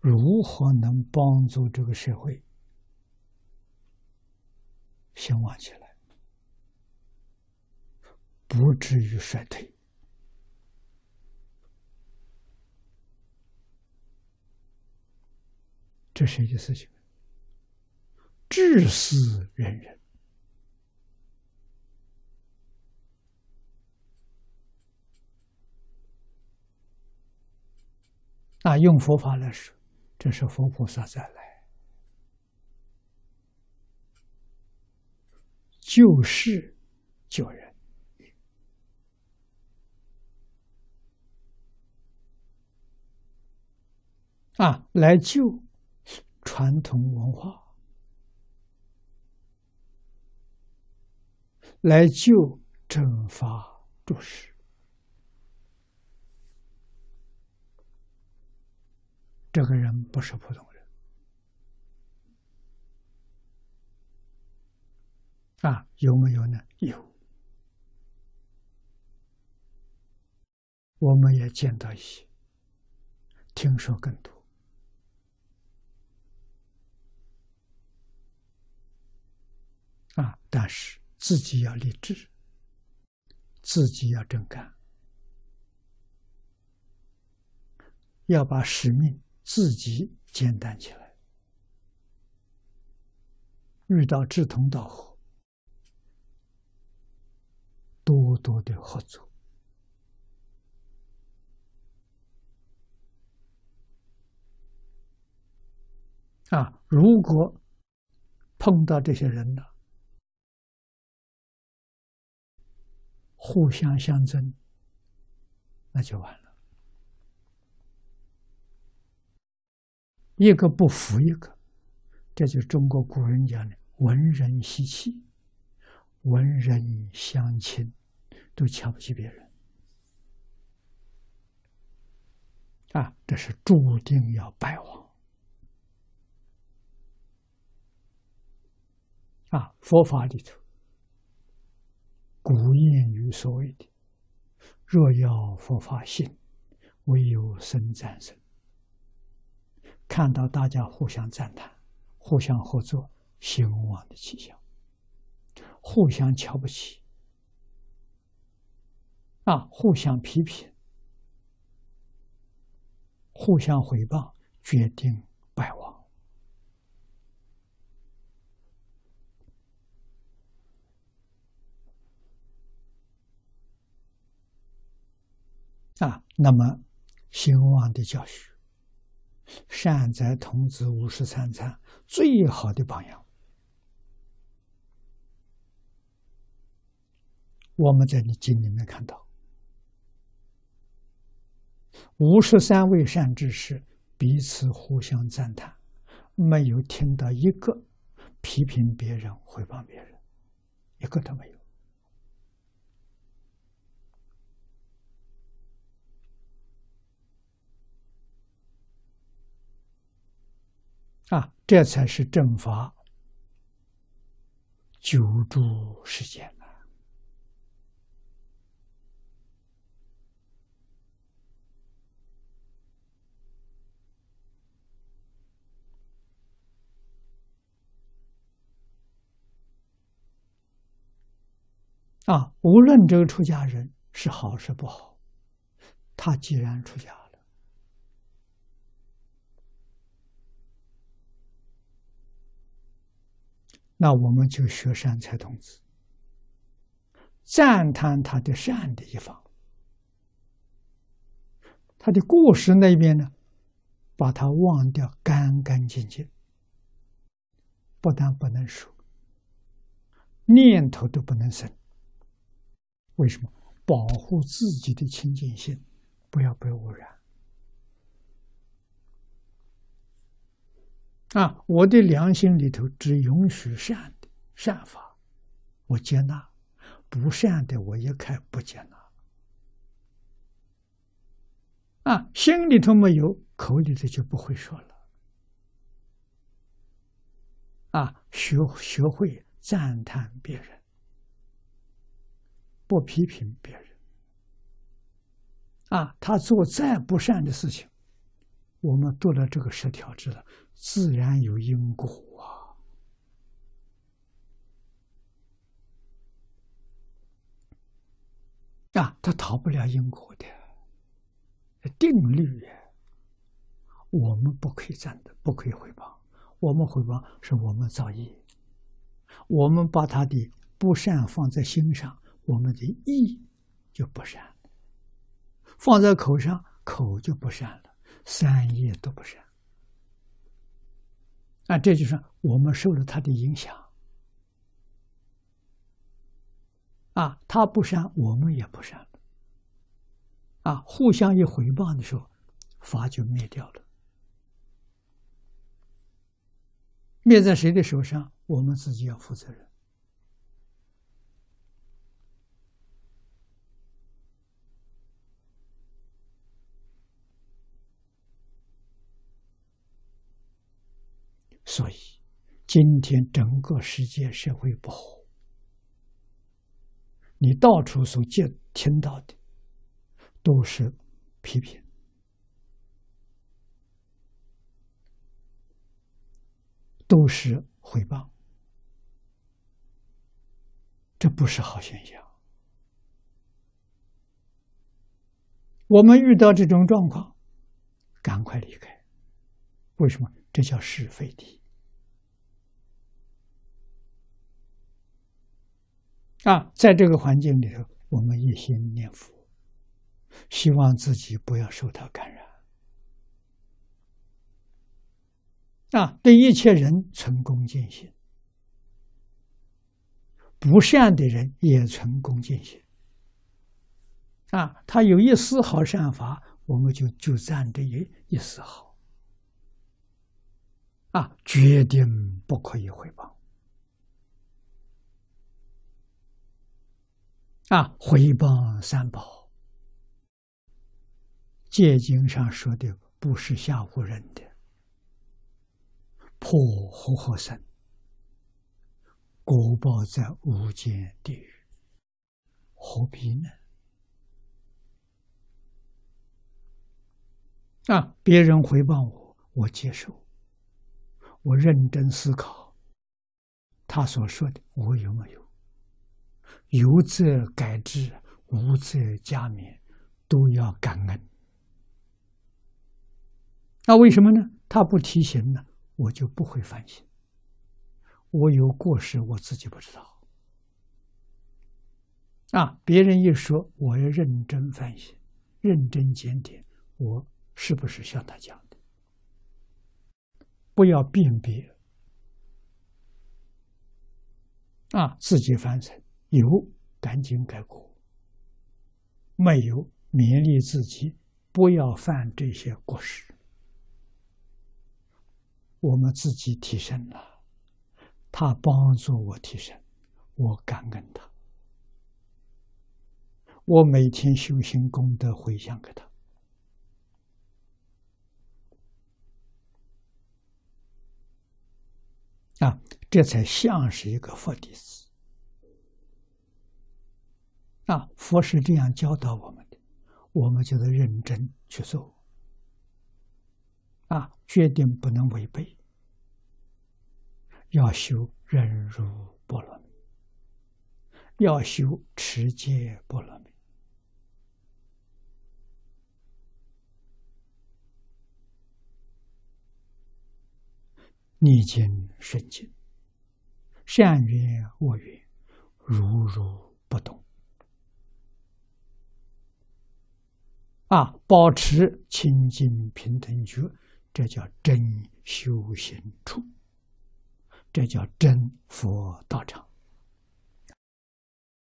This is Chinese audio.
如何能帮助这个社会兴旺起来，不至于衰退？这是一件事情，治世仁人。啊，用佛法来说，这是佛菩萨再来。救世救人。啊，来救。传统文化。来救正法注释，这个人不是普通人啊！有没有呢？有，我们也见到一些，听说更多。啊！但是自己要立志，自己要真干，要把使命自己简单起来。遇到志同道合，多多的合作。啊！如果碰到这些人呢？互相相争，那就完了。一个不服一个，这就是中国古人讲的“文人习气”，文人相亲，都瞧不起别人，啊，这是注定要败亡。啊，佛法里头。古谚语所谓的“若要佛法兴，唯有僧战胜”，看到大家互相赞叹、互相合作、兴旺的气象，互相瞧不起，啊，互相批评、互相回报，决定败亡。啊，那么兴旺的教学，善哉童子五十三参最好的榜样。我们在你经里面看到，五十三位善知识彼此互相赞叹，没有听到一个批评别人、诽谤别人，一个都没有。啊，这才是正法久住世间呐！啊，无论这个出家人是好是不好，他既然出家。那我们就学善财童子，赞叹他的善的一方，他的过失那边呢，把它忘掉干干净净，不但不能说，念头都不能生。为什么？保护自己的清净心，不要被污染。啊！我的良心里头只允许善的善法，我接纳；不善的，我一概不接纳。啊，心里头没有，口里头就不会说了。啊，学学会赞叹别人，不批评别人。啊，他做再不善的事情，我们读了这个十条知了，自然有因果啊！啊，他逃不了因果的定律，我们不可以占的，不可以回报。我们回报是我们造业，我们把他的不善放在心上，我们的意就不善；放在口上，口就不善了，三业都不善。啊，这就是我们受了他的影响。啊，他不善，我们也不善。啊，互相一回报的时候，法就灭掉了。灭在谁的手上？我们自己要负责任。所以，今天整个世界社会不好，你到处所见听到的都是批评。都是诽谤，这不是好现象。我们遇到这种状况，赶快离开。为什么？这叫是非题啊！在这个环境里头，我们一心念佛，希望自己不要受到感染。啊，对一切人存恭敬心，不善的人也存恭敬心。啊，他有一丝毫善法，我们就就占这一一丝毫。啊，决定不可以回报。啊，回谤三宝，戒经上说的不是吓唬人的。破活活生，果报在无间地狱，何必呢？啊！别人回报我，我接受，我认真思考，他所说的我有没有？有则改之，无则加勉，都要感恩。那为什么呢？他不提醒呢？我就不会反省，我有过失，我自己不知道。啊，别人一说，我要认真反省，认真检点，我是不是像他讲的？不要辨别。啊，自己反省，有赶紧改过，没有勉励自己，不要犯这些过失。我们自己提升了，他帮助我提升，我感恩他。我每天修行功德回向给他，啊，这才像是一个佛弟子。啊，佛是这样教导我们的，我们就得认真去做。啊，决定不能违背。要修忍辱波罗蜜，要修持戒波罗蜜，逆境顺境，善缘恶缘，如如不动。啊，保持清净平等觉，这叫真修行处。这叫真佛道场。